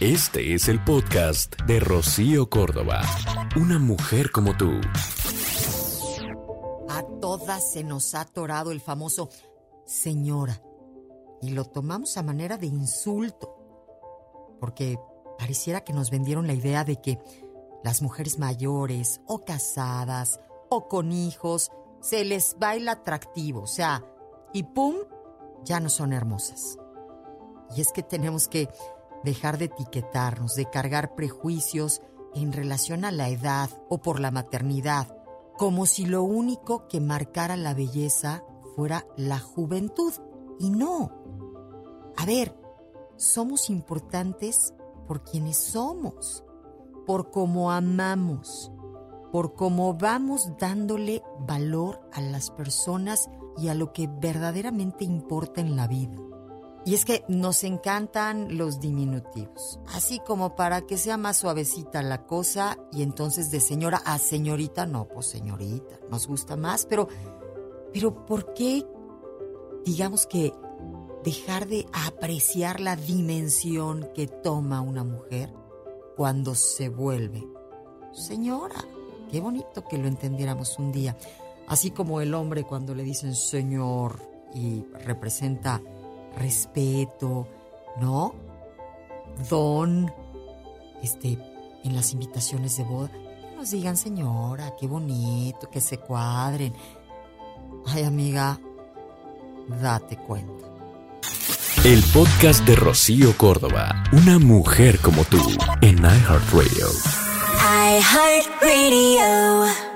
Este es el podcast de Rocío Córdoba. Una mujer como tú. A todas se nos ha atorado el famoso señora. Y lo tomamos a manera de insulto. Porque pareciera que nos vendieron la idea de que las mujeres mayores o casadas o con hijos se les va el atractivo. O sea, y pum, ya no son hermosas. Y es que tenemos que dejar de etiquetarnos, de cargar prejuicios en relación a la edad o por la maternidad, como si lo único que marcara la belleza fuera la juventud. Y no. A ver, somos importantes por quienes somos, por cómo amamos, por cómo vamos dándole valor a las personas y a lo que verdaderamente importa en la vida. Y es que nos encantan los diminutivos, así como para que sea más suavecita la cosa y entonces de señora a señorita, no, pues señorita, nos gusta más, pero, pero ¿por qué digamos que dejar de apreciar la dimensión que toma una mujer cuando se vuelve señora? Qué bonito que lo entendiéramos un día. Así como el hombre cuando le dicen señor y representa respeto, ¿no? Don, este, en las invitaciones de boda, que nos digan señora, qué bonito, que se cuadren. Ay, amiga, date cuenta. El podcast de Rocío Córdoba, una mujer como tú, en iHeartRadio. iHeartRadio.